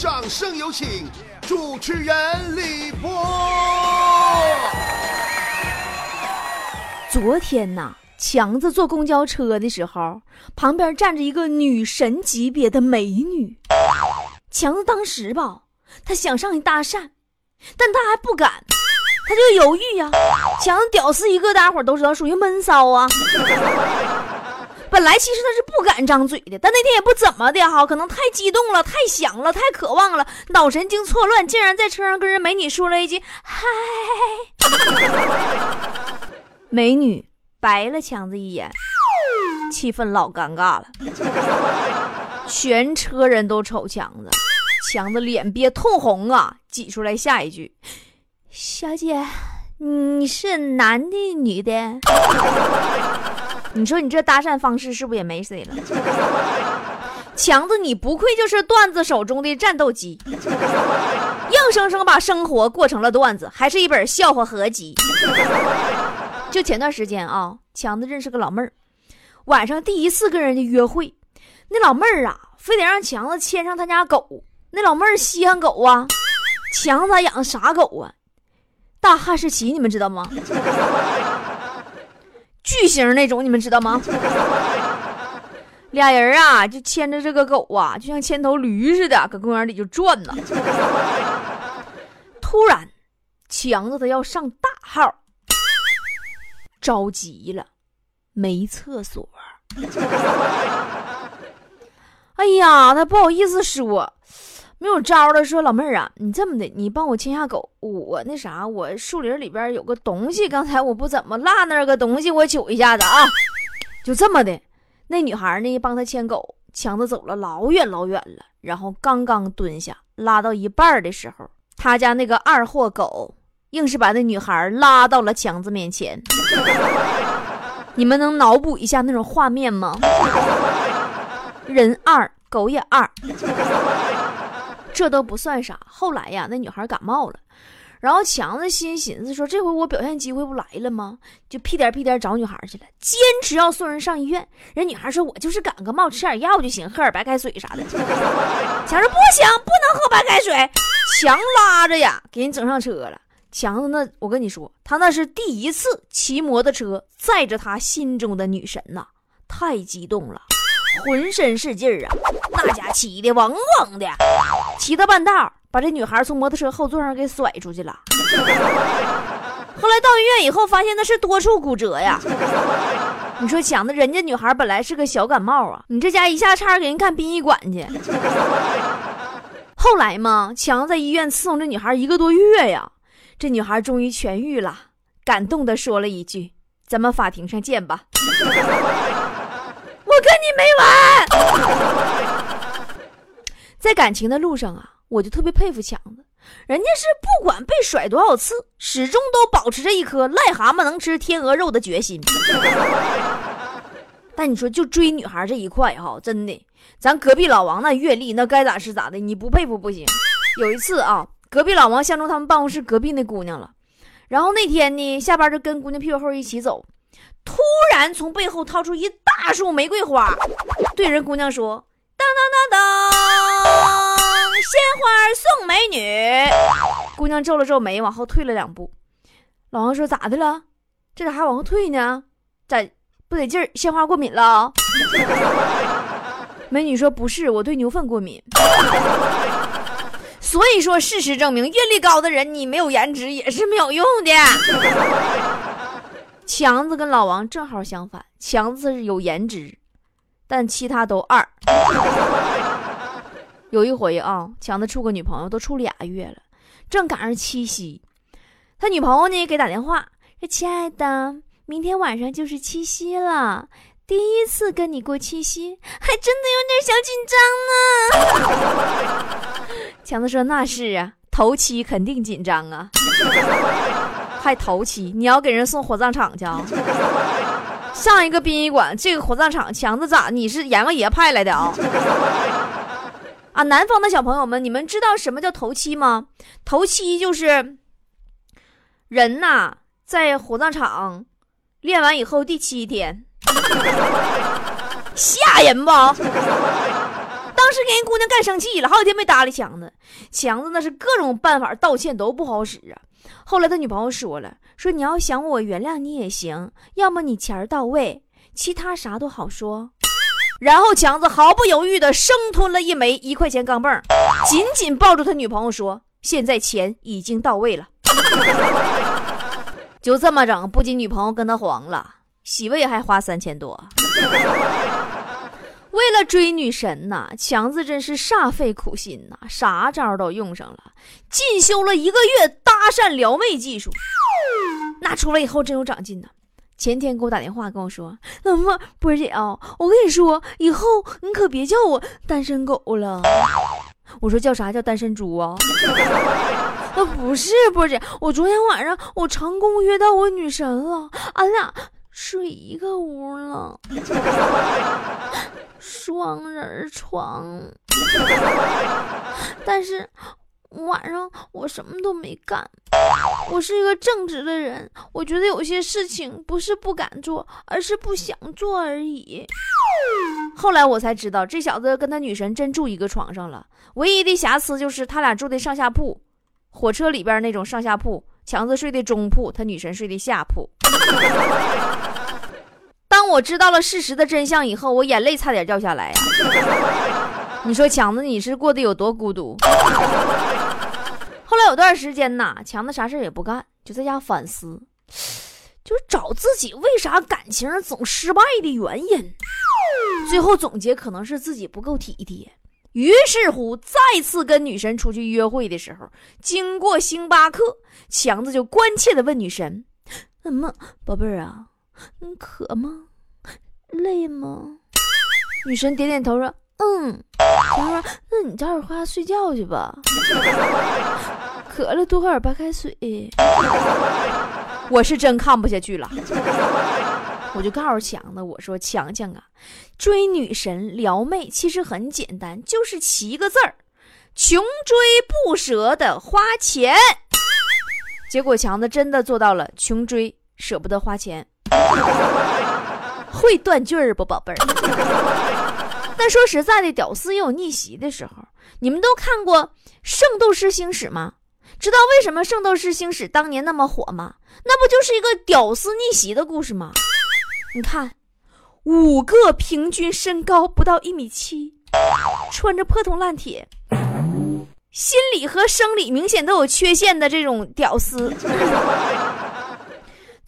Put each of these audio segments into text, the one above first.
掌声有请主持人李波。昨天呐，强子坐公交车的时候，旁边站着一个女神级别的美女。强子当时吧，他想上去搭讪，但他还不敢，他就犹豫呀。强子屌丝一个，大家伙都知道属于闷骚啊。本来其实他是不敢张嘴的，但那天也不怎么的哈，可能太激动了，太想了，太渴望了，脑神经错乱，竟然在车上跟人美女说了一句“嗨”。美女白了强子一眼，气氛老尴尬了。全车人都瞅强子，强子脸憋通红啊，挤出来下一句：“小姐，你是男的女的？”你说你这搭讪方式是不是也没谁了？强子，你不愧就是段子手中的战斗机，硬生生把生活过成了段子，还是一本笑话合集。就前段时间啊，强子认识个老妹儿，晚上第一次跟人家约会，那老妹儿啊，非得让强子牵上他家狗。那老妹儿稀罕狗啊，强子养的啥狗啊？大哈士奇，你们知道吗？巨型那种，你们知道吗？俩人啊，就牵着这个狗啊，就像牵头驴似的，搁公园里就转呢。突然，强子他要上大号，着急了，没厕所。哎呀，他不好意思说。没有招了，说老妹儿啊，你这么的，你帮我牵下狗，我那啥，我树林里边有个东西，刚才我不怎么落那个东西，我取一下子啊，就这么的。那女孩呢，帮他牵狗，强子走了老远老远了，然后刚刚蹲下拉到一半的时候，他家那个二货狗硬是把那女孩拉到了强子面前。你们能脑补一下那种画面吗？人二，狗也二。这都不算啥，后来呀，那女孩感冒了，然后强子心寻思说：“这回我表现机会不来了吗？”就屁颠屁颠找女孩去了，坚持要送人上医院。人女孩说：“我就是感个冒，吃点药就行，喝点白开水啥的。”强子不行，不能喝白开水。强拉着呀，给人整上车了。强子那，我跟你说，他那是第一次骑摩托车载着他心中的女神呐，太激动了。浑身是劲儿啊，那家骑的嗡嗡的，骑到半道把这女孩从摩托车后座上给甩出去了。后来到医院以后，发现那是多处骨折呀。你说强子，人家女孩本来是个小感冒啊，你这家一下差点给人干殡仪馆去。后来嘛，强在医院伺候这女孩一个多月呀，这女孩终于痊愈了，感动的说了一句：“咱们法庭上见吧。”跟你没完，在感情的路上啊，我就特别佩服强子，人家是不管被甩多少次，始终都保持着一颗癞蛤蟆能吃天鹅肉的决心。但你说就追女孩这一块哈，真的，咱隔壁老王那阅历那该咋是咋的，你不佩服不行。有一次啊，隔壁老王相中他们办公室隔壁那姑娘了，然后那天呢，下班就跟姑娘屁股后一起走。突然从背后掏出一大束玫瑰花，对人姑娘说：“当当当当，鲜花送美女。”姑娘皱了皱眉，往后退了两步。老王说：“咋的了？这咋还往后退呢？咋不得劲儿？鲜花过敏了？” 美女说：“不是，我对牛粪过敏。”所以说，事实证明，阅历高的人，你没有颜值也是没有用的。强子跟老王正好相反，强子是有颜值，但其他都二。有一回啊，强子处个女朋友都处俩月了，正赶上七夕，他女朋友呢给打电话说：“亲爱的，明天晚上就是七夕了，第一次跟你过七夕，还真的有点小紧张呢。”强子说：“那是啊，头七肯定紧张啊。” 还头七，你要给人送火葬场去啊？上一个殡仪馆，这个火葬场，强子咋？你是阎王爷派来的啊？啊，南方的小朋友们，你们知道什么叫头七吗？头七就是人呐，在火葬场练完以后第七天，吓人不？当时给人姑娘干生气了，好几天没搭理强子。强子那是各种办法道歉都不好使啊。后来他女朋友说了，说你要想我原谅你也行，要么你钱儿到位，其他啥都好说。然后强子毫不犹豫地生吞了一枚一块钱钢镚，紧紧抱住他女朋友说：“现在钱已经到位了。”就这么整，不仅女朋友跟他黄了，洗胃还花三千多。为了追女神呐，强子真是煞费苦心呐，啥招都用上了，进修了一个月搭讪撩妹技术。那出来以后真有长进呐。前天给我打电话跟我说：“怎么波姐啊，我跟你说，以后你可别叫我单身狗了。”我说：“叫啥？叫单身猪啊？” 啊，不是波姐，我昨天晚上我成功约到我女神了，俺俩睡一个屋了。双人床，但是晚上我什么都没干。我是一个正直的人，我觉得有些事情不是不敢做，而是不想做而已。后来我才知道，这小子跟他女神真住一个床上了，唯一的瑕疵就是他俩住的上下铺，火车里边那种上下铺，强子睡的中铺，他女神睡的下铺。当我知道了事实的真相以后，我眼泪差点掉下来。你说强子，你是过得有多孤独？后来有段时间呐，强子啥事也不干，就在家反思，就是找自己为啥感情总失败的原因。最后总结可能是自己不够体贴。于是乎，再次跟女神出去约会的时候，经过星巴克，强子就关切的问女神：“怎么，宝贝儿啊，你渴吗？”累吗？女神点点头说：“嗯。”强说：“那你早点回家睡觉去吧。渴了多喝点白开水。”我是真看不下去了，我就告诉强子：“我说强强啊，追女神撩妹其实很简单，就是七个字儿：穷追不舍得花钱。”结果强子真的做到了，穷追舍不得花钱。会断句儿不，宝贝儿？但说实在的，屌丝也有逆袭的时候。你们都看过《圣斗士星矢》吗？知道为什么《圣斗士星矢》当年那么火吗？那不就是一个屌丝逆袭的故事吗？你看，五个平均身高不到一米七，穿着破铜烂铁，心理和生理明显都有缺陷的这种屌丝。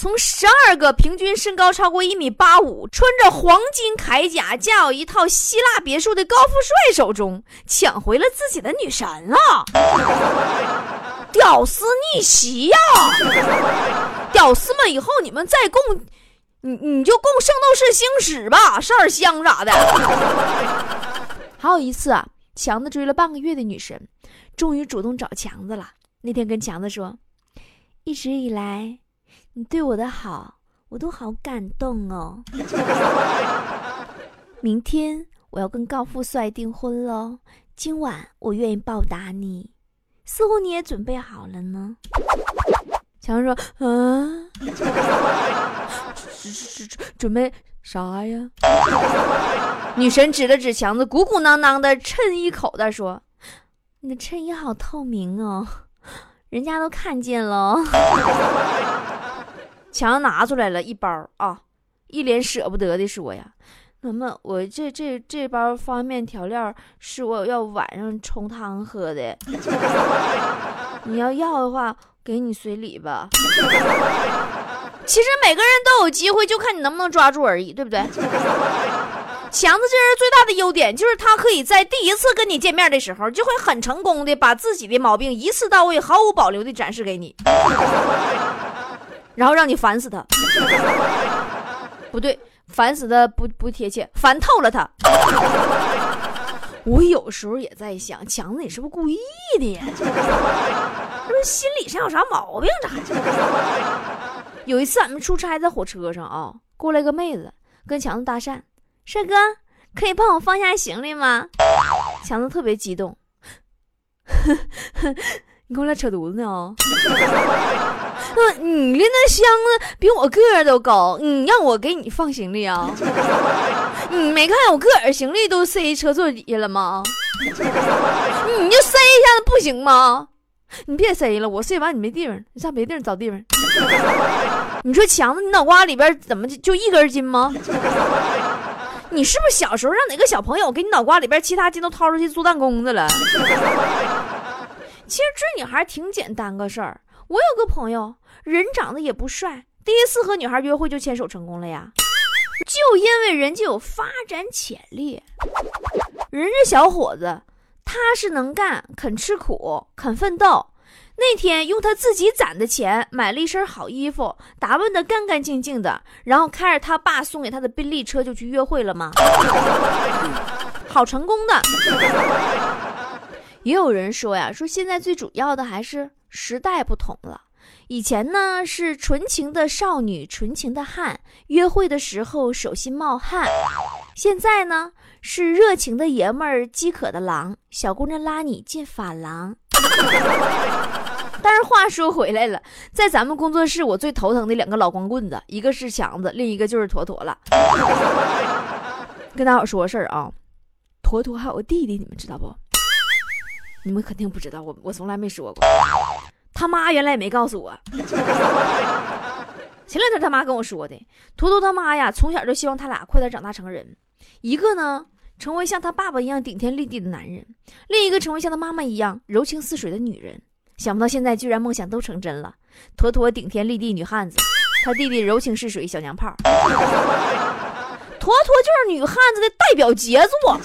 从十二个平均身高超过一米八五、穿着黄金铠甲、驾有一套希腊别墅的高富帅手中抢回了自己的女神啊！屌丝逆袭呀！屌丝们，以后你们再供，你你就供《圣斗士星矢》吧，十二香啥的。还有一次啊，强子追了半个月的女神，终于主动找强子了。那天跟强子说，一直以来。你对我的好，我都好感动哦。明天我要跟高富帅订婚喽，今晚我愿意报答你。似乎你也准备好了呢。强子说：“嗯，准准备啥呀？”女神指了指强子鼓鼓囊囊的衬衣口袋说：“你的衬衣好透明哦，人家都看见了。”强拿出来了一包啊，一脸舍不得的说呀：“那么我这这这包方便面调料是我要晚上冲汤喝的，你要要的话给你随礼吧。其实每个人都有机会，就看你能不能抓住而已，对不对？强子这人最大的优点就是他可以在第一次跟你见面的时候，就会很成功的把自己的毛病一次到位、毫无保留的展示给你。”然后让你烦死他，不对，烦死他不不贴切，烦透了他。我有时候也在想，强子你是不是故意的呀？是不是心理上有啥毛病？咋还有一次俺们出差在火车上啊，过来个妹子跟强子搭讪：“帅哥，可以帮我放下行李吗？”强子特别激动：“ 你跟我俩扯犊子呢哦？嗯，你的那箱子比我个儿都高，你让我给你放行李啊？你没看我个儿行李都塞车座底下了吗？你就塞一下子不行吗？你别塞了，我塞完你没地方，你上别地方找地方。你说强子，你脑瓜里边怎么就就一根筋吗？你是不是小时候让哪个小朋友给你脑瓜里边其他筋都掏出去做弹弓子了？其实追女孩挺简单个事儿。我有个朋友，人长得也不帅，第一次和女孩约会就牵手成功了呀，就因为人家有发展潜力。人家小伙子踏实能干，肯吃苦，肯奋斗。那天用他自己攒的钱买了一身好衣服，打扮得干干净净的，然后开着他爸送给他的宾利车就去约会了吗？好成功的。也有人说呀，说现在最主要的还是时代不同了。以前呢是纯情的少女，纯情的汉，约会的时候手心冒汗。现在呢是热情的爷们儿，饥渴的狼，小姑娘拉你进发廊。但是话说回来了，在咱们工作室，我最头疼的两个老光棍子，一个是强子，另一个就是坨坨了。跟大伙说个事儿啊，坨坨还有个弟弟，你们知道不？你们肯定不知道，我我从来没说过。他妈原来也没告诉我。前两天他妈跟我说的，坨坨他妈呀，从小就希望他俩快点长大成人，一个呢成为像他爸爸一样顶天立地的男人，另一个成为像他妈妈一样柔情似水的女人。想不到现在居然梦想都成真了，坨坨顶天立地女汉子，他弟弟柔情似水小娘炮，坨坨就是女汉子的代表杰作。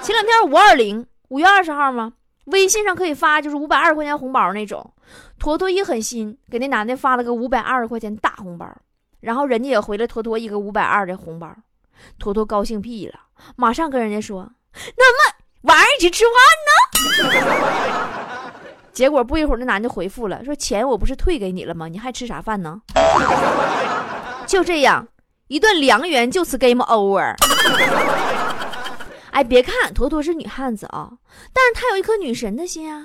前两天五二零，五月二十号吗？微信上可以发就是五百二十块钱红包那种，坨坨一狠心给那男的发了个五百二十块钱大红包，然后人家也回了坨坨一个五百二的红包，坨坨高兴屁了，马上跟人家说：“那么晚上一起吃饭呢？” 结果不一会儿，那男的回复了，说：“钱我不是退给你了吗？你还吃啥饭呢？”就这样，一段良缘就此 game over。哎，别看坨坨是女汉子啊，但是她有一颗女神的心啊，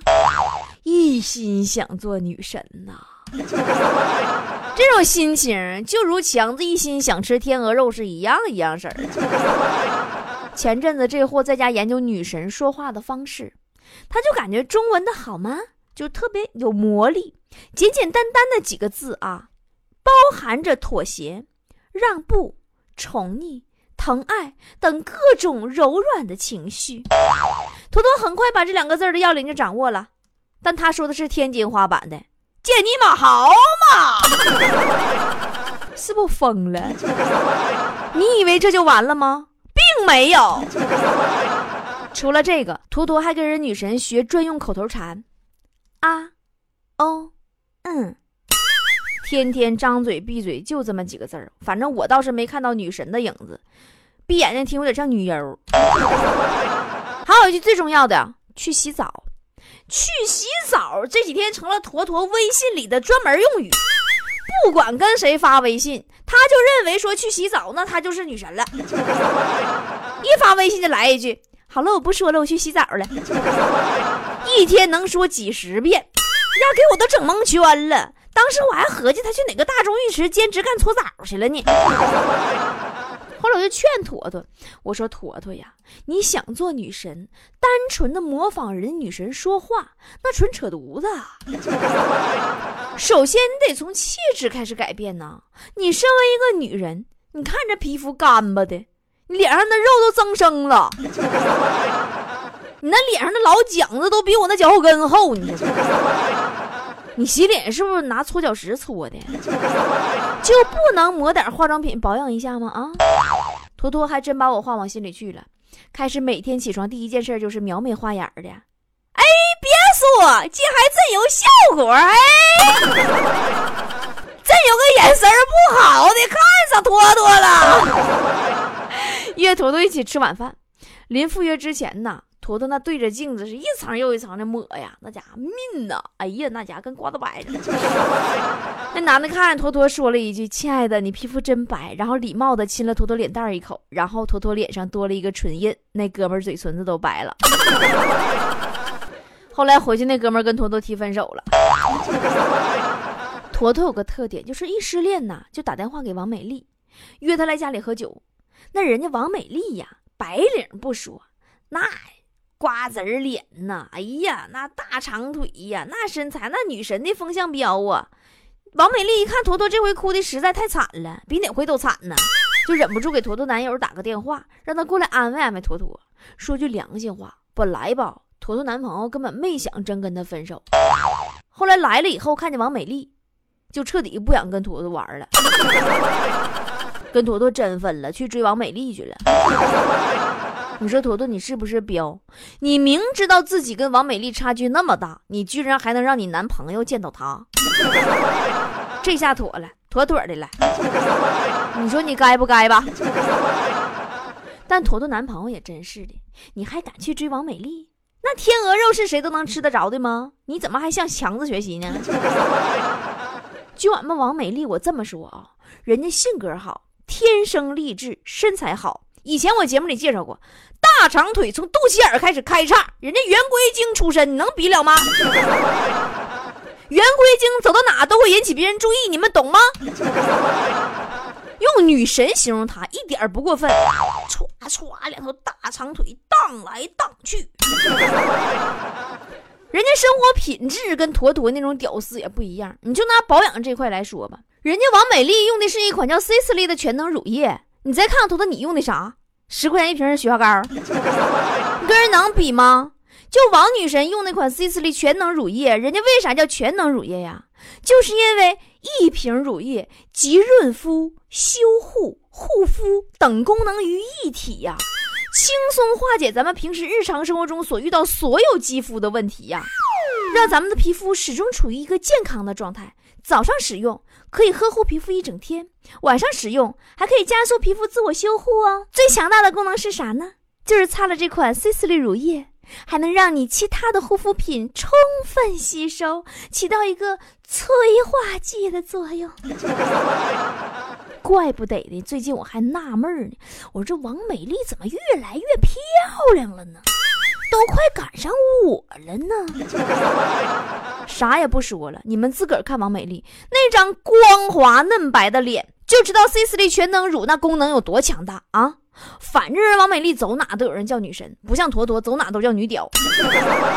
一心想做女神呐。这种心情就如强子一心想吃天鹅肉是一样一样式儿。前阵子这货在家研究女神说话的方式，他就感觉中文的好吗？就特别有魔力，简简单单的几个字啊，包含着妥协、让步、宠溺、疼爱等各种柔软的情绪。图图很快把这两个字的要领就掌握了，但他说的是天津话版的“见你妈好嘛”，是不疯了？你以为这就完了吗？并没有。除了这个，图图还跟人女神学专用口头禅。啊，哦，嗯，天天张嘴闭嘴就这么几个字儿，反正我倒是没看到女神的影子，闭眼睛听有点像女优。还有一句最重要的，去洗澡，去洗澡这几天成了坨坨微信里的专门用语，不管跟谁发微信，他就认为说去洗澡，那他就是女神了。一发微信就来一句，好了，我不说了，我去洗澡了。一天能说几十遍，呀，给我都整蒙圈了。当时我还合计他去哪个大众浴池兼职干搓澡去了呢。后来我就劝坨坨，我说坨坨呀，你想做女神，单纯的模仿人女神说话，那纯扯犊子。首先你得从气质开始改变呐。你身为一个女人，你看这皮肤干巴的，你脸上的肉都增生了。你那脸上的老茧子都比我那脚后跟厚，你，你洗脸是不是拿搓脚石搓的？就不能抹点化妆品保养一下吗？啊，坨坨还真把我话往心里去了，开始每天起床第一件事就是描眉画眼的。哎，别说，这还真有效果，哎，真有个眼神不好的看上坨坨了。约坨坨一起吃晚饭，临赴约之前呢。坨坨那对着镜子是一层又一层的抹呀，那家伙命呐！哎呀，那家伙跟刮子白似的。那男的看坨坨说了一句：“亲爱的，你皮肤真白。”然后礼貌的亲了坨坨脸蛋一口，然后坨坨脸上多了一个唇印，那哥们嘴唇子都白了。后来回去，那哥们跟坨坨提分手了。坨坨有个特点，就是一失恋呐，就打电话给王美丽，约她来家里喝酒。那人家王美丽呀，白领不说，那瓜子儿脸呐，哎呀，那大长腿呀，那身材，那女神的风向标啊！王美丽一看坨坨这回哭的实在太惨了，比哪回都惨呢，就忍不住给坨坨男友打个电话，让他过来安慰安慰坨坨。说句良心话，本来吧，坨坨男朋友根本没想真跟他分手。后来来了以后，看见王美丽，就彻底不想跟坨坨玩了，跟坨坨真分了，去追王美丽去了。你说坨坨，你是不是彪？你明知道自己跟王美丽差距那么大，你居然还能让你男朋友见到她，这下妥了，妥妥的了。你说你该不该吧？但坨坨男朋友也真是的，你还敢去追王美丽？那天鹅肉是谁都能吃得着的吗？你怎么还向强子学习呢？就俺们王美丽，我这么说啊，人家性格好，天生丽质，身材好。以前我节目里介绍过，大长腿从肚脐眼开始开叉，人家圆规精出身，你能比了吗？圆规精走到哪都会引起别人注意，你们懂吗？用女神形容她一点不过分，歘歘两条大长腿荡来荡去，人家生活品质跟坨坨那种屌丝也不一样。你就拿保养这块来说吧，人家王美丽用的是一款叫 Sisley 的全能乳液，你再看看图图，你用的啥？十块钱一瓶的雪花膏，你 跟人能比吗？就王女神用那款 Sisley 全能乳液，人家为啥叫全能乳液呀？就是因为一瓶乳液集润肤、修护、护肤等功能于一体呀，轻松化解咱们平时日常生活中所遇到所有肌肤的问题呀，让咱们的皮肤始终处于一个健康的状态。早上使用可以呵护皮肤一整天，晚上使用还可以加速皮肤自我修护哦。最强大的功能是啥呢？就是擦了这款 Sisley 乳液。还能让你其他的护肤品充分吸收，起到一个催化剂的作用。怪不得的，最近我还纳闷呢，我说这王美丽怎么越来越漂亮了呢？都快赶上我了呢。啥也不说了，你们自个儿看王美丽那张光滑嫩白的脸，就知道 Sisley 全能乳那功能有多强大啊！反正王美丽走哪都有人叫女神，不像坨坨走哪都叫女屌。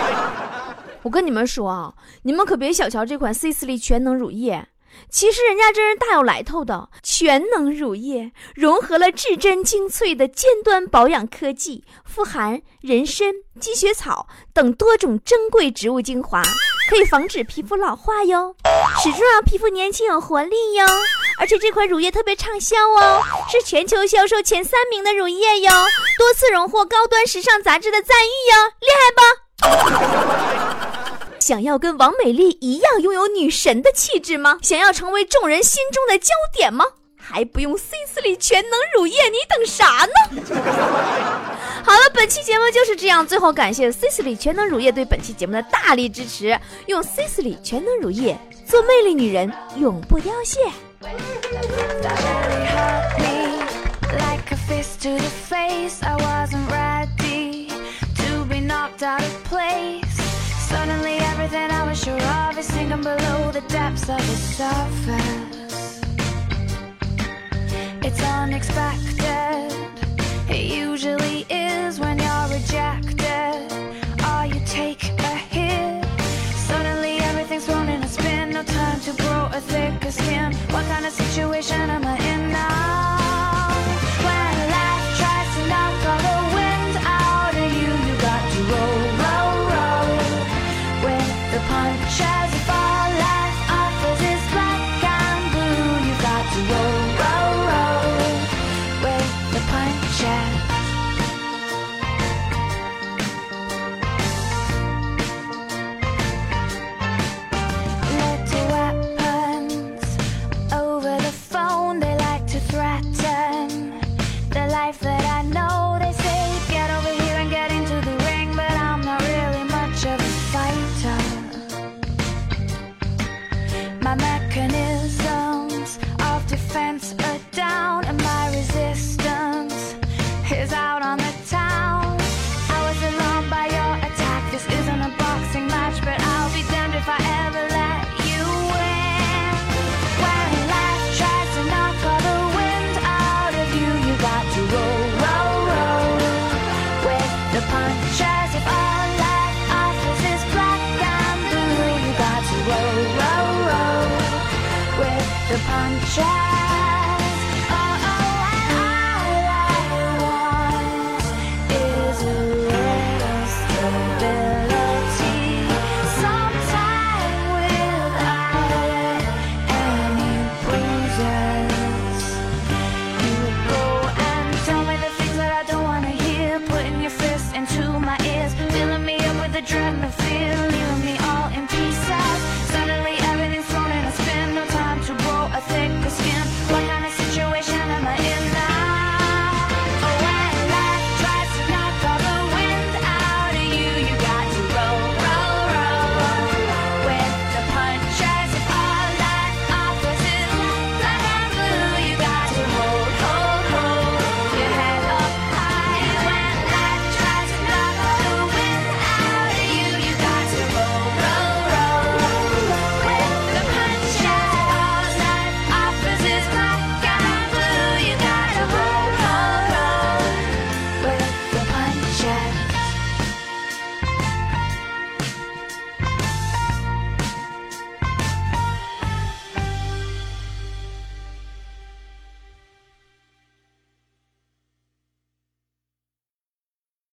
我跟你们说啊，你们可别小瞧这款 Sisley 全能乳液，其实人家真是大有来头的。全能乳液融合了至臻精粹的尖端保养科技，富含人参、积雪草等多种珍贵植物精华，可以防止皮肤老化哟，始终让皮肤年轻有活力哟。而且这款乳液特别畅销哦，是全球销售前三名的乳液哟，多次荣获高端时尚杂志的赞誉哟，厉害吧？想要跟王美丽一样拥有女神的气质吗？想要成为众人心中的焦点吗？还不用 C 四里全能乳液，你等啥呢？好了，本期节目就是这样。最后感谢 C 四里全能乳液对本期节目的大力支持，用 C 四里全能乳液做魅力女人，永不凋谢。Suddenly, everything I was sure of is sinking below the depths of the surface. It's unexpected. It usually is when you're rejected. Or you take a hit. Suddenly, everything's thrown in a spin. No time to grow a thicker skin. What kind of situation am I in